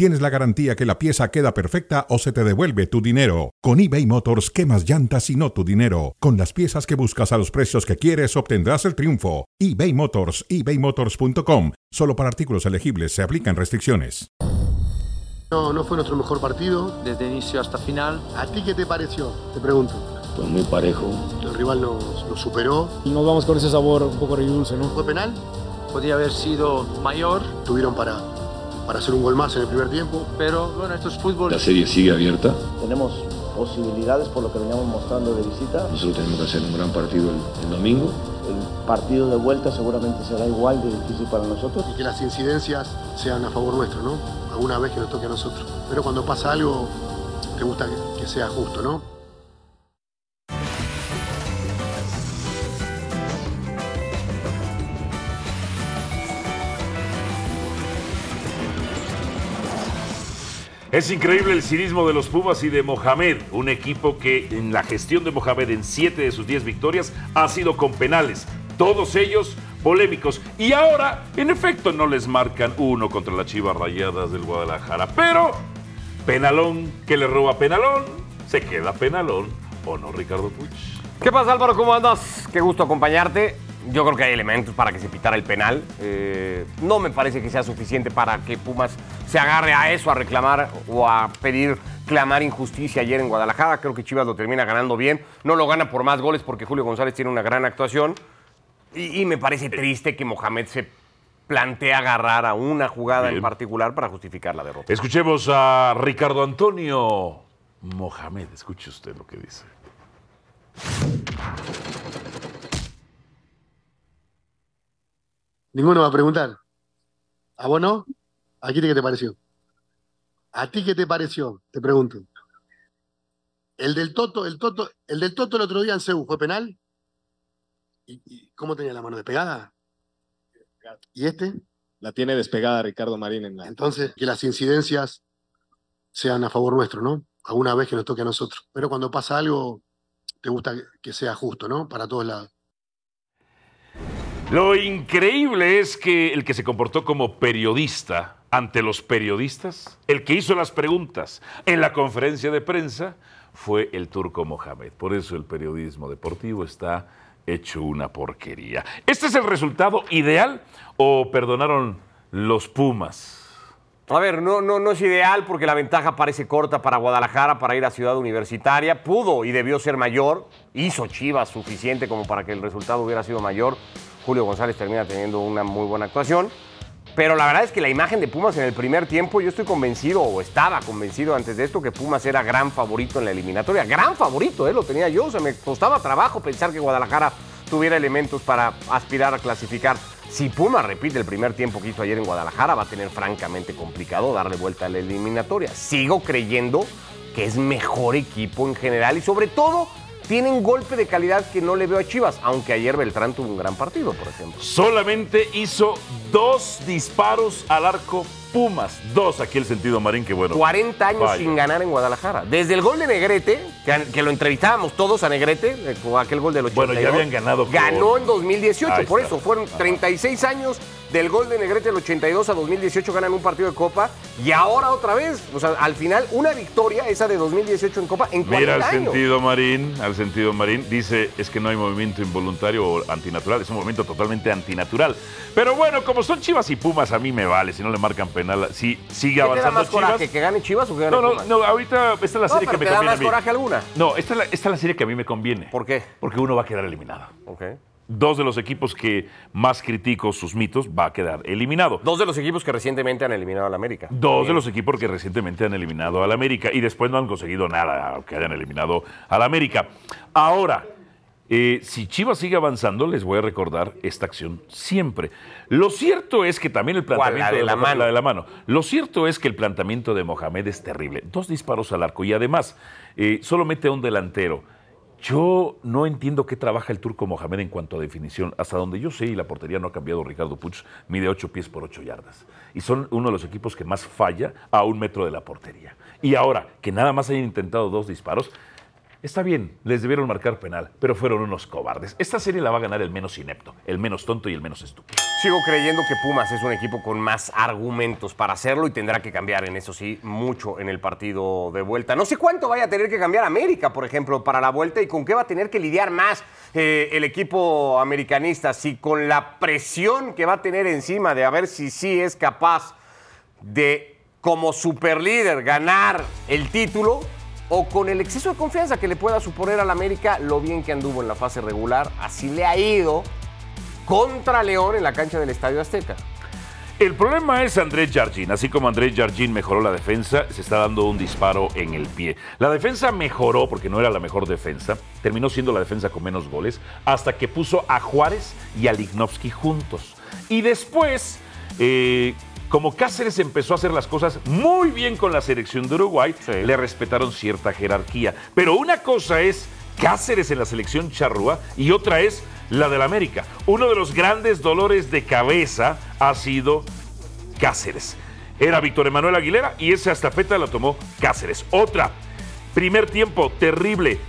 tienes la garantía que la pieza queda perfecta o se te devuelve tu dinero. Con eBay Motors, quemas llantas y no tu dinero. Con las piezas que buscas a los precios que quieres, obtendrás el triunfo. eBay Motors, ebaymotors.com. Solo para artículos elegibles se aplican restricciones. No, no fue nuestro mejor partido. Desde inicio hasta final. ¿A ti qué te pareció? Te pregunto. Fue muy parejo. El rival nos, nos superó. Y nos vamos con ese sabor un poco agridulce, ¿no? ¿Fue penal? Podía haber sido mayor, Tuvieron para, para hacer un gol más en el primer tiempo. pero bueno, esto es fútbol. La serie sigue abierta. Tenemos posibilidades por lo que veníamos mostrando de visita. Nosotros tenemos que hacer un gran partido el, el domingo. El partido de vuelta seguramente será igual de difícil para nosotros. Y que las incidencias sean a favor nuestro, ¿no? Alguna vez que nos toque a nosotros. Pero cuando pasa algo, te gusta que, que sea justo, ¿no? Es increíble el cinismo de los Pumas y de Mohamed, un equipo que en la gestión de Mohamed en siete de sus 10 victorias ha sido con penales, todos ellos polémicos. Y ahora, en efecto, no les marcan uno contra las Chivas Rayadas del Guadalajara. Pero, penalón que le roba penalón, se queda penalón, ¿o no, Ricardo Puch? ¿Qué pasa, Álvaro? ¿Cómo andas? Qué gusto acompañarte. Yo creo que hay elementos para que se pitara el penal. Eh, no me parece que sea suficiente para que Pumas se agarre a eso, a reclamar o a pedir, clamar injusticia ayer en Guadalajara. Creo que Chivas lo termina ganando bien. No lo gana por más goles porque Julio González tiene una gran actuación. Y, y me parece triste que Mohamed se plantea agarrar a una jugada en particular para justificar la derrota. Escuchemos a Ricardo Antonio Mohamed. Escuche usted lo que dice. Ninguno va a preguntar. ¿A vos no? ¿A ti qué te pareció? ¿A ti qué te pareció? Te pregunto. El del Toto, el Toto, el del Toto el otro día en Cebu, ¿fue penal? ¿Y, y cómo tenía la mano despegada? ¿Y este? La tiene despegada Ricardo Marín en la... Entonces, que las incidencias sean a favor nuestro, ¿no? Alguna vez que nos toque a nosotros. Pero cuando pasa algo, te gusta que- que sea justo, ¿no? Para todos lados. Lo increíble es que el que se comportó como periodista ante los periodistas, el que hizo las preguntas en la conferencia de prensa, fue el turco Mohamed. Por eso el periodismo deportivo está hecho una porquería. ¿Este es el resultado ideal o perdonaron los Pumas? A ver, no, no, no es ideal porque la ventaja parece corta para Guadalajara para ir a Ciudad Universitaria. Pudo y debió ser mayor. Hizo Chivas suficiente como para que el resultado hubiera sido mayor. Julio González termina teniendo una muy buena actuación. Pero la verdad es que la imagen de Pumas en el primer tiempo, yo estoy convencido, o estaba convencido antes de esto, que Pumas era gran favorito en la eliminatoria. Gran favorito, ¿eh? lo tenía yo. O sea, me costaba trabajo pensar que Guadalajara tuviera elementos para aspirar a clasificar. Si Pumas repite el primer tiempo que hizo ayer en Guadalajara, va a tener francamente complicado darle vuelta a la eliminatoria. Sigo creyendo que es mejor equipo en general y sobre todo tiene un golpe de calidad que no le veo a Chivas, aunque ayer Beltrán tuvo un gran partido, por ejemplo. Solamente hizo dos disparos al arco Pumas. Dos, aquí el sentido marín, que bueno. 40 años Vaya. sin ganar en Guadalajara. Desde el gol de Negrete, que, que lo entrevistábamos todos a Negrete, eh, aquel gol del 82. Bueno, ya habían ganado Ganó en 2018, Ahí por está. eso. Fueron 36 años del gol de Negrete del 82 a 2018, ganan un partido de Copa. Y ahora otra vez, o sea, al final, una victoria, esa de 2018 en Copa, en 40 Mira al años. sentido marín, al sentido marín, dice es que no hay movimiento involuntario o antinatural, es un movimiento totalmente antinatural. Pero bueno, como son Chivas y Pumas, a mí me vale, si no le marcan penal, si sigue ¿Qué te da avanzando más Chivas. coraje, que gane Chivas o que gane No, no, Pumas? no, ahorita esta es la No, serie pero que me ¿te da conviene. a más mí. coraje alguna? No, esta es, la, esta es la serie que a mí me conviene. ¿Por qué? Porque uno va a quedar eliminado. Ok. Dos de los equipos que más critico sus mitos va a quedar eliminado. Dos de los equipos que recientemente han eliminado al América. Dos de los equipos que recientemente han eliminado al América y después no han conseguido nada, aunque hayan eliminado al América. Ahora, eh, si Chivas sigue avanzando, les voy a recordar esta acción siempre. Lo cierto es que también el planteamiento La de la Mohamed- mano. de la mano. Lo cierto es que el planteamiento de Mohamed es terrible. Dos disparos al arco y además eh, solo mete a un delantero. Yo no entiendo qué trabaja el turco Mohamed en cuanto a definición. Hasta donde yo sé, y la portería no ha cambiado, Ricardo Puch mide 8 pies por 8 yardas. Y son uno de los equipos que más falla a un metro de la portería. Y ahora, que nada más hayan intentado dos disparos, está bien, les debieron marcar penal, pero fueron unos cobardes. Esta serie la va a ganar el menos inepto, el menos tonto y el menos estúpido. Sigo creyendo que Pumas es un equipo con más argumentos para hacerlo y tendrá que cambiar en eso sí mucho en el partido de vuelta. No sé cuánto vaya a tener que cambiar América, por ejemplo, para la vuelta y con qué va a tener que lidiar más eh, el equipo americanista. Si con la presión que va a tener encima de a ver si sí es capaz de, como superlíder, ganar el título o con el exceso de confianza que le pueda suponer al América lo bien que anduvo en la fase regular. Así le ha ido contra León en la cancha del Estadio Azteca. El problema es Andrés Jardín. Así como Andrés Jardín mejoró la defensa, se está dando un disparo en el pie. La defensa mejoró porque no era la mejor defensa. Terminó siendo la defensa con menos goles hasta que puso a Juárez y a Lignovsky juntos. Y después, eh, como Cáceres empezó a hacer las cosas muy bien con la selección de Uruguay, le respetaron cierta jerarquía. Pero una cosa es Cáceres en la selección charrúa y otra es la del América. Uno de los grandes dolores de cabeza ha sido Cáceres. Era Víctor Emanuel Aguilera y esa estafeta la tomó Cáceres. Otra, primer tiempo terrible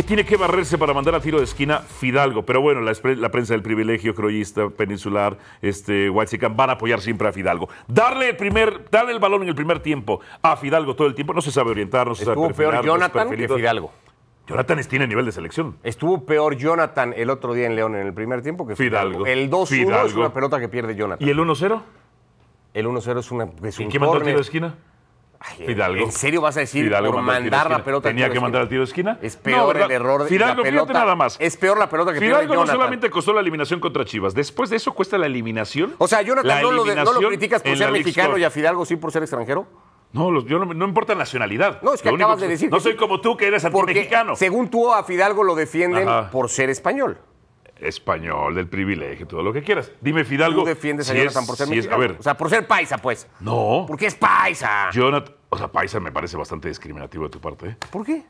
que tiene que barrerse para mandar a tiro de esquina Fidalgo. Pero bueno, la, prensa del privilegio, croyista, peninsular, este, Huaychican, van a apoyar siempre a Fidalgo. Darle el, primer, darle el balón en el primer tiempo a Fidalgo todo el tiempo, no se sabe orientar, no se sabe Estuvo peor perfilar, no es Jonathan que. Fidalgo. Jonathan tiene nivel de selección. Estuvo peor Jonathan el otro día en León en el primer tiempo que Fidalgo. Fidalgo. El 2-1 es una pelota que pierde Jonathan. ¿Y el 1-0? El 1-0 es, una, es ¿Y un quién mandó al tiro de esquina? Ay, Fidalgo. ¿En serio vas a decir Fidalgo por mandar la pelota ¿Tenía que mandar al tiro de esquina? Es peor ¿verdad? el error de Fidalgo, la pelota. fíjate nada más. Es peor la pelota que Fidalgo no solamente costó la eliminación contra Chivas, después de eso cuesta la eliminación. O sea, Jonathan, la ¿no lo, de- ¿no lo criticas por ser mexicano y a Fidalgo sí por ser extranjero? No, yo no, no importa nacionalidad. No, es que Lo acabas de decir No soy como tú que eres Porque antimexicano. según tú a Fidalgo lo defienden Ajá. por ser español. Español, del privilegio, todo lo que quieras. Dime, Fidalgo. Tú defiendes a si Jonathan es- por ser si es- mexicano. a ver, O sea, por ser paisa, pues. no. Porque es paisa. Jonathan, o sea, Paisa me parece bastante discriminativo de tu parte. ¿eh? ¿Por qué?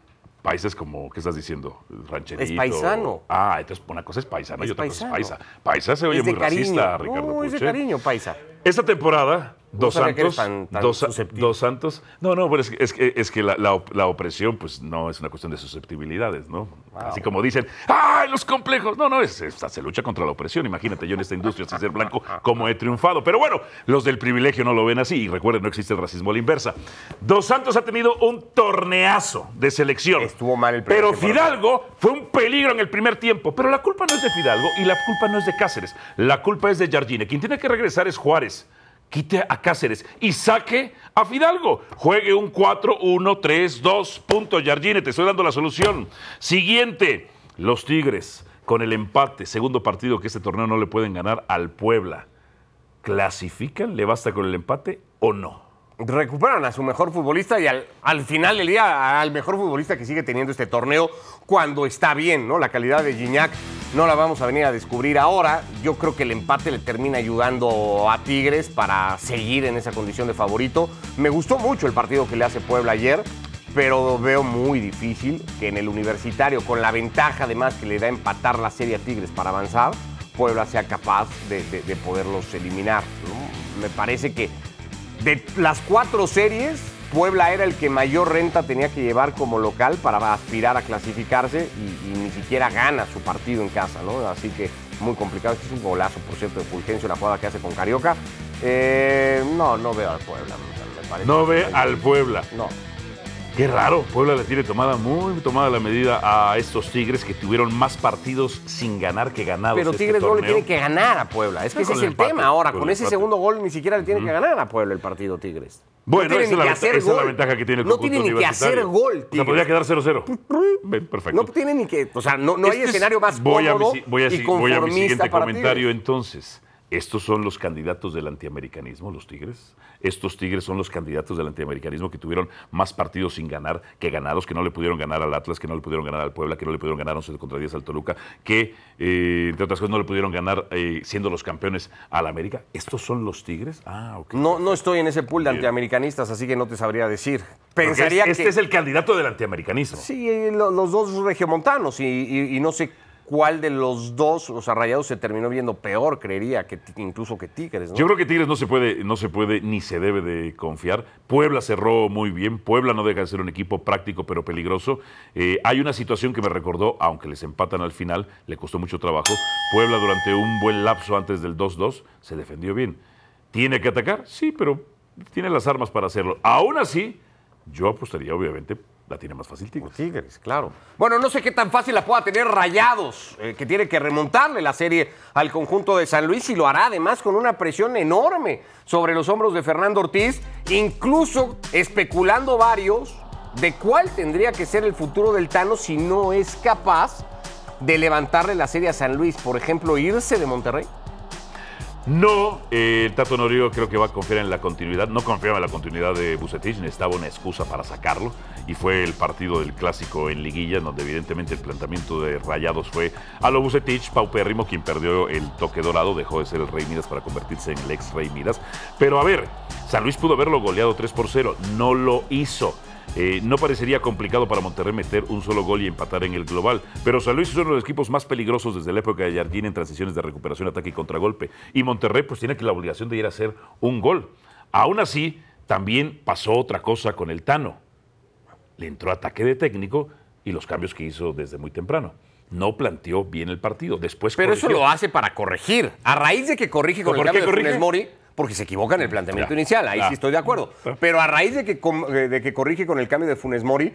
Paisa es como, ¿qué estás diciendo? Rancherito. Es paisano. Ah, entonces una cosa es paisano y Es otra paisano. cosa es paisa. Paisa se oye muy cariño. racista, Ricardo no, es de Puche. cariño, paisa. Esta temporada, Dos Santos, tan- tan dos, dos Santos. No, no, pero es, que- es que, es que la, la op- la opresión, pues no es una cuestión de susceptibilidades, ¿no? Así como dicen, ¡ay, los complejos! No, no, es, es- se lucha contra la opresión. Imagínate, yo en esta industria, sin ser blanco, cómo he triunfado. Pero bueno, los del privilegio no lo ven así. Y recuerden, no existe el racismo a la inversa. Dos Santos ha tenido un torneazo de selección. Estuvo mal el primer Pero Fidalgo fue un peligro en el primer tiempo. Pero la culpa no es de Fidalgo y la culpa no es de Cáceres. La culpa es de Jardine. Quien tiene que regresar es Juárez. Quite a Cáceres y saque a Fidalgo. Juegue un 4-1-3-2. Punto, Jardine. Te estoy dando la solución. Siguiente. Los Tigres con el empate. Segundo partido que este torneo no le pueden ganar al Puebla. ¿Clasifican? ¿Le basta con el empate o no? Recuperan a su mejor futbolista y al, al final del día al mejor futbolista que sigue teniendo este torneo cuando está bien, ¿no? La calidad de Gignac no la vamos a venir a descubrir ahora. Yo creo que el empate le termina ayudando a Tigres para seguir en esa condición de favorito. Me gustó mucho el partido que le hace Puebla ayer, pero veo muy difícil que en el universitario, con la ventaja además que le da empatar la serie a Tigres para avanzar, Puebla sea capaz de, de- de poderlos eliminar. Me parece que de las cuatro series, Puebla era el que mayor renta tenía que llevar como local para aspirar a clasificarse y, y ni siquiera gana su partido en casa, ¿no? Así que muy complicado. Este es un golazo, por cierto, de Fulgencio, la jugada que hace con Carioca. Eh, no, no veo al Puebla. me parece No ve al Puebla. No. Qué raro, Puebla le tiene tomada muy tomada la medida a estos Tigres que tuvieron más partidos sin ganar que ganados. Pero este Tigres no le tiene que ganar a Puebla. Es que No, ese es el el empate, tema ahora. con ese empate. segundo gol ni siquiera le tiene que ganar a Puebla el partido Tigres. Bueno, no esa, es la, esa es ventaja que tiene el No tiene ni que hacer gol, O sea, Tigres. podría quedar 0-0. Ven, perfecto. No tiene ni que. O sea, no, no hay Este es- escenario más voy a mi cómodo si- voy a, y voy a mi siguiente comentario Tigres. entonces. Estos son los candidatos del antiamericanismo, los Tigres. Estos Tigres son los candidatos del antiamericanismo que tuvieron más partidos sin ganar que ganados, que no le pudieron ganar al Atlas, que no le pudieron ganar al Puebla, que no le pudieron ganar 11 contra 10 al Toluca, que, eh, entre otras cosas, no le pudieron ganar eh, siendo los campeones al América. ¿Estos son los Tigres? Ah, ok. No, no estoy en ese pool de antiamericanistas, así que no te sabría decir. Pensaría es- este que... es el candidato del antiamericanismo. Sí, eh, lo- los dos regiomontanos y, y- y no sé cuál de los dos, o sea, Rayados se terminó viendo peor, creería, que incluso que Tigres. Yo creo que Tigres no se puede, no se puede ni se debe de confiar. Puebla cerró muy bien. Puebla no deja de ser un equipo práctico pero peligroso. Eh, hay una situación que me recordó, aunque les empatan al final, le costó mucho trabajo. Puebla durante un buen lapso antes del 2-2 se defendió bien. ¿Tiene que atacar? Sí, pero tiene las armas para hacerlo. Aún así, yo apostaría, obviamente, la tiene más fácil Tigres. Tigres, claro. Bueno, no sé qué tan fácil la pueda tener Rayados, eh, que tiene que remontarle la serie al conjunto de San Luis y lo hará además con una presión enorme sobre los hombros de Fernando Ortiz, incluso especulando varios de cuál tendría que ser el futuro del Tano si no es capaz de levantarle la serie a San Luis, por ejemplo, irse de Monterrey. No, eh, el Tato Noriego creo que va a confiar en la continuidad. No confiaba en la continuidad de Bucetich, necesitaba una excusa para sacarlo. Y fue el partido del clásico en Liguilla, donde evidentemente el planteamiento de Rayados fue a lo Bucetich, paupérrimo, quien perdió el toque dorado, dejó de ser el Rey Midas para convertirse en el ex Rey Midas. Pero a ver, San Luis pudo haberlo goleado 3 por 0, no lo hizo. Eh, no parecería complicado para Monterrey meter un solo gol y empatar en el global, pero San Luis es uno de los equipos más peligrosos desde la época de Jardín en transiciones de recuperación, ataque y contragolpe. Y Monterrey pues tiene que la obligación de ir a hacer un gol. Aún así, también pasó otra cosa con el Tano. Le entró ataque de técnico y los cambios que hizo desde muy temprano. No planteó bien el partido. Después Pero eso lo hace para corregir. A raíz de que corrige con ¿Por el cambio de? Funes Mori, porque se equivoca en el planteamiento Ya, inicial, ahí sí estoy de acuerdo. Ya. Pero a raíz de que, eh, de que corrige con el cambio de Funes Mori,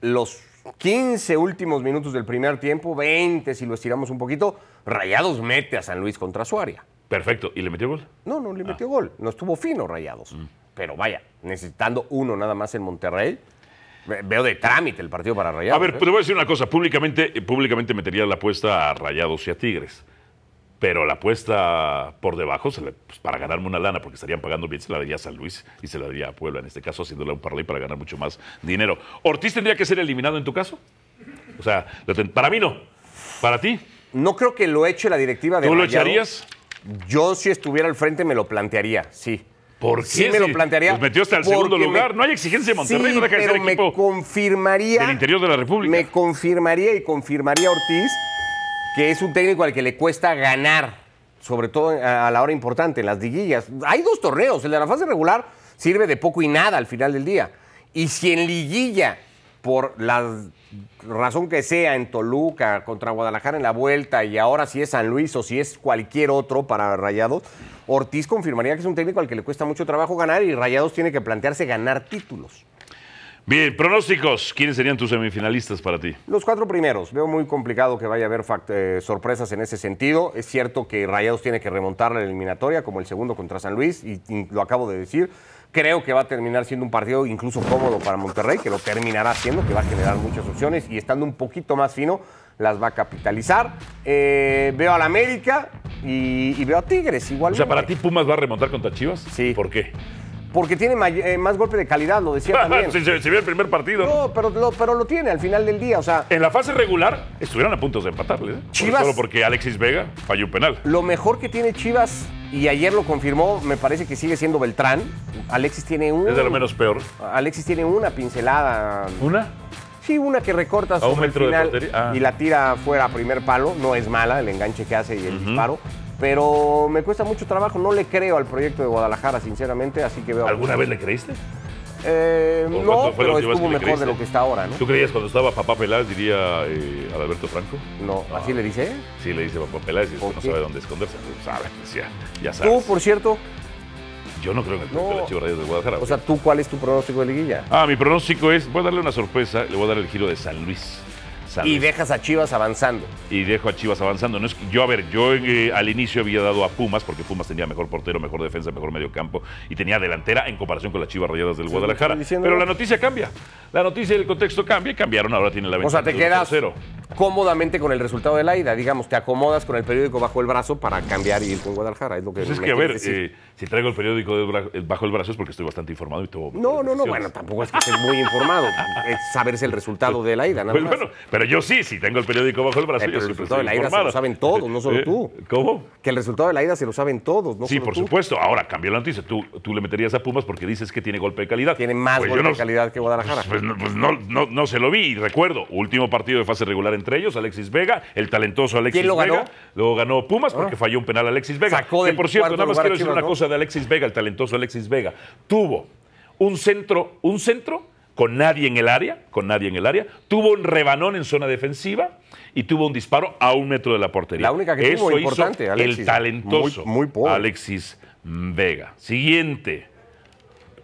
los 15 últimos minutos del primer tiempo, 20 si lo estiramos un poquito, Rayados mete a San Luis contra su área. Perfecto. ¿Y le metió gol? No, no le metió gol. No estuvo fino Rayados. Mm. Pero vaya, necesitando uno nada más en Monterrey, ve- veo de trámite el partido para Rayados. A ver, ¿eh? te voy a decir una cosa. Públicamente, eh, públicamente metería la apuesta a Rayados y a Tigres. Pero la apuesta por debajo, se le- pues, para ganarme una lana, porque estarían pagando bien, se la daría a San Luis y se la daría a Puebla, en este caso, haciéndole un parlay para ganar mucho más dinero. ¿Ortiz tendría que ser eliminado en tu caso? O sea, para mí no. ¿Para ti? No creo que lo eche la directiva de ¿Tú lo echarías? Yo, si estuviera al frente, me lo plantearía, sí. ¿Por Sí qué? me lo plantearía. los metió hasta el segundo lugar. me- No hay exigencia de Monterrey, Sí, no deja de ser pero me equipo confirmaría... del interior de la República. Me confirmaría y confirmaría Ortiz que es un técnico al que le cuesta ganar, sobre todo a la hora importante, en las liguillas. Hay dos torneos, el de la fase regular sirve de poco y nada al final del día. Y si en liguilla, por la razón que sea, en Toluca, contra Guadalajara en la vuelta, y ahora si es San Luis o si es cualquier otro para Rayados, Ortiz confirmaría que es un técnico al que le cuesta mucho trabajo ganar y Rayados tiene que plantearse ganar títulos. Bien, pronósticos. ¿Quiénes serían tus semifinalistas para ti? Los cuatro primeros. Veo muy complicado que vaya a haber eh, sorpresas en ese sentido. Es cierto que Rayados tiene que remontar la eliminatoria, como el segundo contra San Luis, y, y lo acabo de decir. Creo que va a terminar siendo un partido incluso cómodo para Monterrey, que lo terminará siendo, que va a generar muchas opciones y estando un poquito más fino, las va a capitalizar. Eh, veo al América y, y veo a Tigres igual. O sea, para ti Pumas va a remontar contra Chivas. Sí. ¿Por qué? Porque tiene eh, más golpe de calidad, lo decía también. se, se- se vio el primer partido. No, pero lo, pero lo tiene al final del día. O sea, En la fase regular estuvieron a punto de empatarle. ¿eh? Por- Chivas- Solo porque Alexis Vega falló un penal. Lo mejor que tiene Chivas, y ayer lo confirmó, me parece que sigue siendo Beltrán. Alexis tiene un. Es de lo menos peor. Alexis tiene una pincelada. ¿Una? Sí, una que recorta sobre el final. Ah. y la tira fuera a primer palo. No es mala el enganche que hace y el disparo. Pero me cuesta mucho trabajo. No le creo al proyecto de Guadalajara, sinceramente. Así que veo. ¿Alguna vez le creíste? Eh, ¿O no, pero estuvo mejor de lo que está ahora, ¿no? ¿Tú creías cuando estaba Papá Peláez, diría eh, Adalberto Franco? No, así le dice. Sí, le dice Papá Peláez y es que ¿Por no sabe dónde esconderse. Sabe, pues ya, ya sabes. Tú, por cierto. Yo no creo en el proyecto de No. las Chivas de Guadalajara. O sea, ¿tú cuál es tu pronóstico de liguilla? ah, mi pronóstico es, voy a darle una sorpresa, le voy a dar el giro de San Luis. Y dejas a Chivas avanzando. y dejo a Chivas avanzando. No es que- yo, a ver, yo eh, al inicio había dado a Pumas, porque Pumas tenía mejor portero, mejor defensa, mejor medio campo y tenía delantera en comparación con las Chivas Rayadas del Guadalajara. Pero la noticia cambia. La noticia y el contexto cambia y cambiaron. Ahora tiene la O ventaja sea, te quedas cero. cómodamente con el resultado de la ida. Digamos, te acomodas con el periódico bajo el brazo para cambiar y ir con Guadalajara. Es lo que Pues es que, a ver, eh, si traigo el periódico de eh, bajo el brazo es porque estoy bastante informado y todo. No, no, no, bueno, tampoco es que estés muy informado. Es saberse el resultado de la ida, nada Pues más. bueno, pero yo sí, si tengo el periódico bajo el brazo, Eh, yo el resultado de la ida se lo saben todos, no solo tú. ¿Cómo? Que el resultado de la ida se lo saben todos, no Sí, solo por supuesto. Ahora cambió la noticia. Tú, tú le meterías a Pumas porque dices que tiene golpe de calidad. Tiene más Pues golpe no- de calidad que Guadalajara. Pues, no, pues no, no- no se lo vi. Y recuerdo, último partido de fase regular entre ellos, Alexis Vega, el talentoso Alexis ¿Quién lo Vega. ganó? Ah. Luego ganó Pumas porque falló un penal Alexis Vega. Sacó que del por cierto, nada más quiero decir una cosa de Alexis Vega, el talentoso Alexis Vega. Tuvo un centro, un centro con nadie en el área, con nadie en el área. Tuvo un rebanón en zona defensiva y tuvo un disparo a un metro de la portería. La única que Eso tuvo hizo importante, Alexis. el talentoso Muy- muy pobre. Alexis Vega. Siguiente.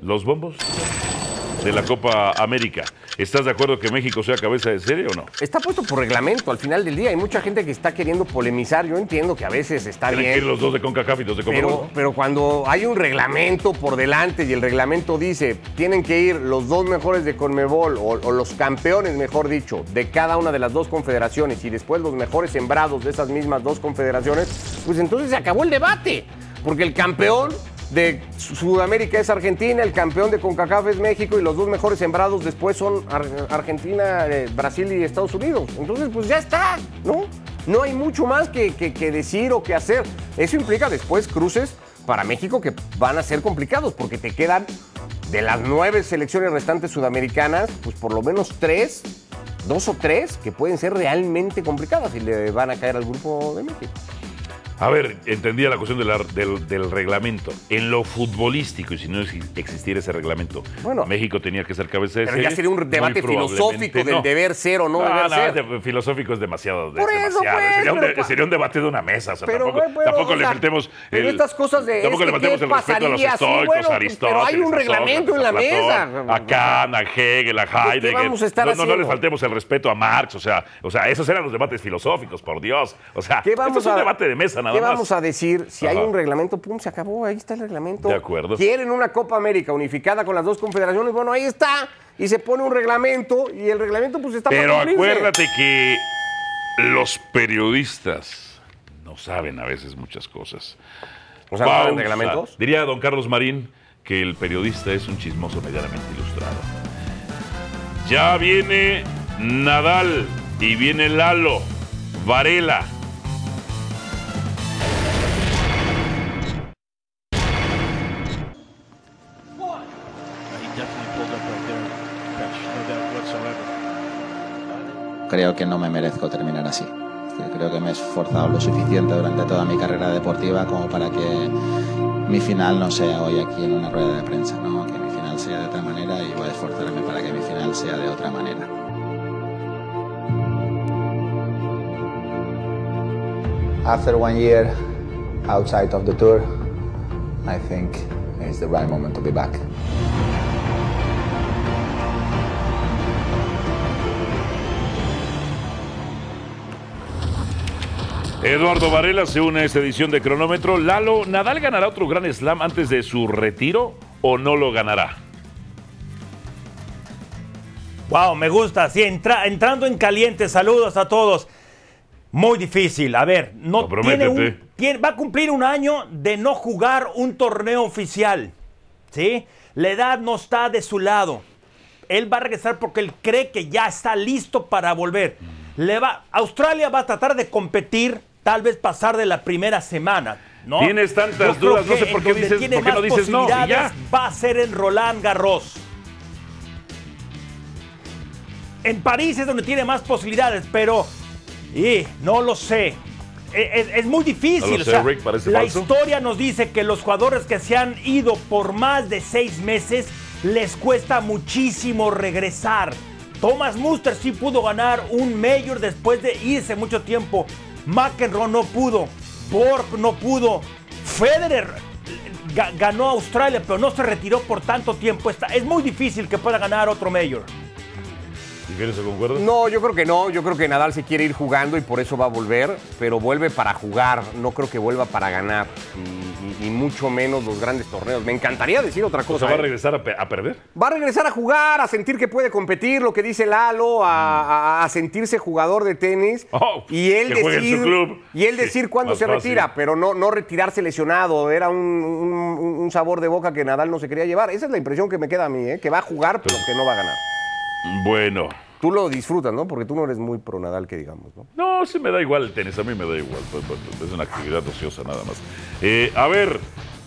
Los bombos de la Copa América. ¿Estás de acuerdo que México sea cabeza de serie o no? Está puesto por reglamento al final del día. Hay mucha gente que está queriendo polemizar. Yo entiendo que a veces está Tienen que ir bien. los dos de CONCACAF y dos de CONMEBOL. Pero, pero cuando hay un reglamento por delante y el reglamento dice tienen que ir los dos mejores de Conmebol o, o los campeones, mejor dicho, de cada una de las dos confederaciones y después los mejores sembrados de esas mismas dos confederaciones, pues entonces se acabó el debate. Porque el campeón de Sudamérica es Argentina, el campeón de CONCACAF es México y los dos mejores sembrados después son Ar- Argentina, eh, Brasil y Estados Unidos. Entonces, pues ya está, ¿no? No hay mucho más que- que decir o que hacer. Eso implica después cruces para México que van a ser complicados porque te quedan de las nueve selecciones restantes sudamericanas, pues por lo menos tres, dos o tres que pueden ser realmente complicadas y le van a caer al grupo de México. A ver, entendía la cuestión de la- del, del reglamento. En lo futbolístico, y si no exi- existiera ese reglamento, Bueno. México tenía que ser cabeza de Pero serie. ya sería un debate filosófico del no. deber ser o no deber no, ser. filosófico es demasiado. es Por eso, demasiado. pues, sería, un pero sería un debate de una mesa. o sea, Pero, tampoco, bueno, tampoco o le faltemos. pero estas cosas de, Tampoco es le faltemos ¿qué el respeto a los estoicos, bueno, a pero Aristóteles. hay un reglamento en la mesa. A Kant, a Hegel, a Heidegger. vamos a estar no, no, no le faltemos el respeto a Marx. O sea, o sea, esos eran los debates filosóficos, por Dios. O sea, ¿Qué vamos esto es un debate de mesa nada ¿qué vamos a decir? Si hay un reglamento, pum, se acabó, ahí está el reglamento. De acuerdo. Quieren una Copa América unificada con las dos confederaciones, bueno, ahí está. Y se pone un reglamento y el reglamento pues está Pero para acuérdate que los periodistas no saben a veces muchas cosas. O sea, ¿no saben reglamentos? Diría don Carlos Marín que el periodista es un chismoso medianamente ilustrado. Ya viene Nadal y viene Lalo, Varela. Creo que no me merezco terminar así. Creo que me he esforzado lo suficiente durante toda mi carrera deportiva como para que mi final no sea hoy aquí en una rueda de prensa, ¿no? que mi final sea de otra manera y voy a esforzarme para que mi final sea de otra manera. After one year outside of the tour, I think it's the right moment to be back. Eduardo Varela se une a esta edición de Cronómetro. Lalo, ¿Nadal ganará otro Gran Slam antes de su retiro o no lo ganará? Wow, me gusta. Sí, entra- entrando en caliente, saludos a todos. Muy difícil. A ver, no tiene un- tiene- va a cumplir un año de no jugar un torneo oficial. ¿Sí? La edad no está de su lado. Él va a regresar porque él cree que ya está listo para volver. Le va, Australia va a tratar de competir, tal vez pasar de la primera semana. ¿no? Tienes tantas Yo dudas, no sé por qué dices- tiene por qué no más dices no, y ya. posibilidades Va a ser en Roland Garros. En París es donde tiene más posibilidades, pero y, no lo sé. E- Es, es muy difícil. No lo o sé, sea, Rick, parece la falso. historia nos dice que los jugadores que se han ido por más de seis meses les cuesta muchísimo regresar. Thomas Muster sí pudo ganar un mayor después de irse mucho tiempo. McEnroe no pudo. Borg no pudo. Federer ga- ganó Australia, pero no se retiró por tanto tiempo. Es muy difícil que pueda ganar otro mayor. ¿Difieres o concuerdas? No, yo creo que no. Yo creo que Nadal se quiere ir jugando y por eso va a volver, pero vuelve para jugar. No creo que vuelva para ganar. Y, y- y mucho menos los grandes torneos. Me encantaría decir otra O cosa. sea, ¿va a ¿eh? regresar a, pe- a perder? Va a regresar a jugar, a sentir que puede competir, lo que dice Lalo, a, a- a sentirse jugador de tenis. Oh, y él en su decir, club. y él Sí, decir cuándo más se fácil. retira, pero no, no retirarse lesionado. Era un, un- un sabor de boca que Nadal no se quería llevar. Esa es la impresión que me queda a mí, ¿eh? que va a jugar, pero que no va a ganar. Bueno. Tú lo disfrutas, ¿no? Porque tú no eres muy pro Nadal, que digamos, ¿no? No, sí me da igual el tenis, a mí me da igual. pues, pues, Es una actividad ociosa nada más. Eh, a ver,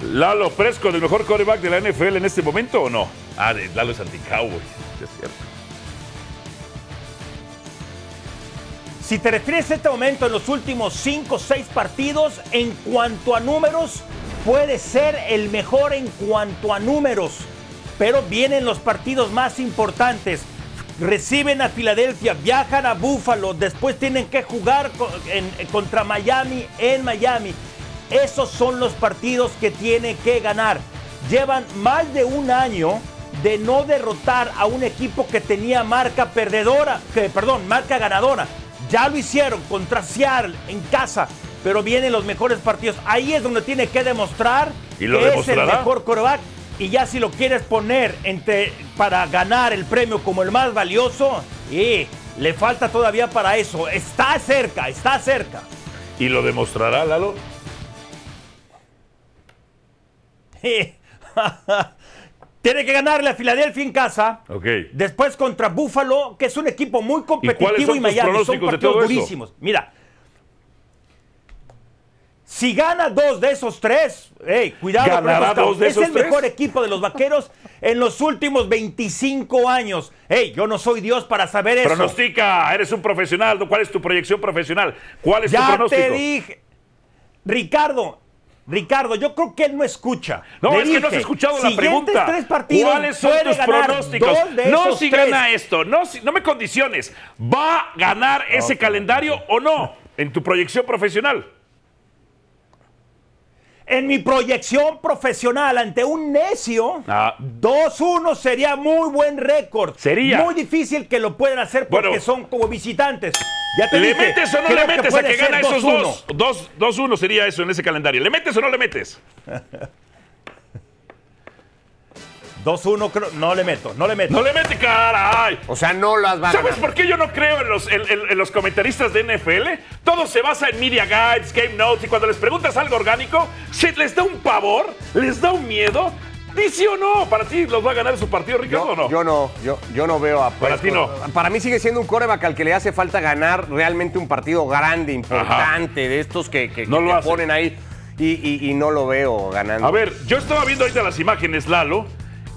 Lalo Fresco, ¿el mejor coreback de la NFL en este momento o no? Ah, de- Lalo es anti-cowboy, sí, es cierto. Si te refieres a este momento en los últimos 5 o 6 partidos, en cuanto a números, puede ser el mejor en cuanto a números. Pero vienen los partidos más importantes. Reciben a Filadelfia, viajan a Buffalo, después tienen que jugar en- contra Miami en Miami. Esos son los partidos que tiene que ganar. Llevan más de un año de no derrotar a un equipo que tenía marca perdedora, que, perdón, marca ganadora. Ya lo hicieron contra Seattle en casa, pero vienen los mejores partidos. Ahí es donde tiene que demostrar ¿Y lo que es el mejor coreback. Y ya si lo quieres poner entre, para ganar el premio como el más valioso, y le falta todavía para eso. Está cerca, está cerca. ¿Y lo demostrará, Lalo? Tiene que ganarle a Filadelfia en casa. Ok. Después contra Buffalo, que es un equipo muy competitivo cuáles son y tus Miami. Son de partidos eso? durísimos. Mira. Si gana dos de esos tres, hey, cuidado con ¿Ganará estos cabos. dos de es el tres? mejor equipo de los vaqueros en los últimos 25 años. Hey, yo no soy Dios para saber eso. Pronostica, eres un profesional. ¿Cuál es tu proyección profesional? ¿Cuál es tu Ya pronóstico? te dije. Ricardo, Ricardo, yo creo que él no escucha. No, Le es que no has escuchado la pregunta. tres partidos ¿Cuáles son tus pronósticos? No si tres. gana esto, no, si- no me condiciones. ¿Va a ganar ese calendario o no en tu proyección profesional? En mi proyección profesional ante un necio, Ah. 2-1 sería muy buen récord. Sería. Muy difícil que lo puedan hacer porque Bueno. son como visitantes. Ya te ¿Le dije, metes o no le metes a puede que gana esos 2-1. dos? Dos- 2-1 sería eso en ese calendario. ¿Le metes o no le metes? 2-1 creo- no le meto, no le meto. No le mete, caray. O sea, no las va a ¿Sabes ganar. por qué yo no creo en los, en- en- en los comentaristas de NFL? Todo se basa en media guides, game notes, y cuando les preguntas algo orgánico, se les da un pavor, les da un miedo. ¿Dice o no? ¿Para ti los va a ganar su partido, Ricardo, o no? Yo no, yo, yo no veo a Para ti no. Para mí sigue siendo un coreback al que le hace falta ganar realmente un partido grande, importante, de estos que, que- No que lo te ponen ahí. Y, y- y no lo veo ganando. A ver, yo estaba viendo ahorita las imágenes, Lalo,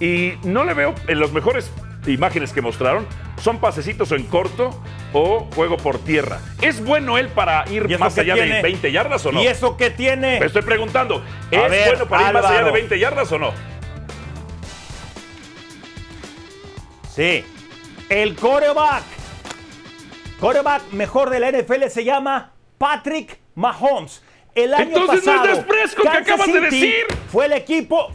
y no le veo en las mejores imágenes que mostraron. Son pasecitos o en corto o juego por tierra. ¿Es bueno él para ir ¿Y eso más allá de tiene? 20 yardas o no? ¿Y eso qué tiene? Me estoy preguntando, ¿es ver, bueno para ir más allá de Álvaro. 20 yardas o no? Sí. El coreback. Coreback mejor de la NFL se llama Patrick Mahomes. El año Entonces no es pasado, Dak Prescott que Kansas acabas de decir. Fue el equipo.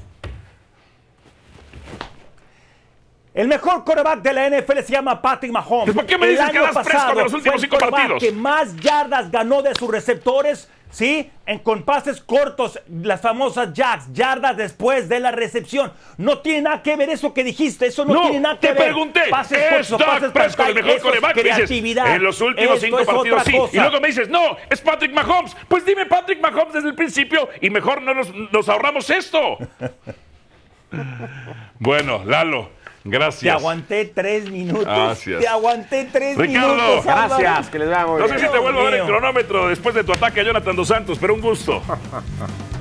El mejor coreback de la NFL se llama Patrick Mahomes. ¿por qué me el dices que das pasado los últimos fue el cinco partidos? que más yardas ganó de sus receptores, ¿sí? En, con pases cortos, las famosas jacks, yardas después de la recepción. No tiene nada que ver eso que dijiste, eso no, No, tiene nada que te ver. pregunté, Pases ¿es cortos, pases Prescott el mejor coreback? Me dices, en los últimos cinco partidos sí. cosa. Y luego me dices, no, es Patrick Mahomes. Pues dime Patrick Mahomes desde el principio y mejor no nos, nos ahorramos esto. bueno, Lalo, Te gracias. aguanté tres minutos. Gracias. Te aguanté tres Ricardo, minutos. Álvaro. Gracias, que les vea muy No sé si te vuelvo a ver el cronómetro después de tu ataque a Jonathan Dos Santos, pero un gusto.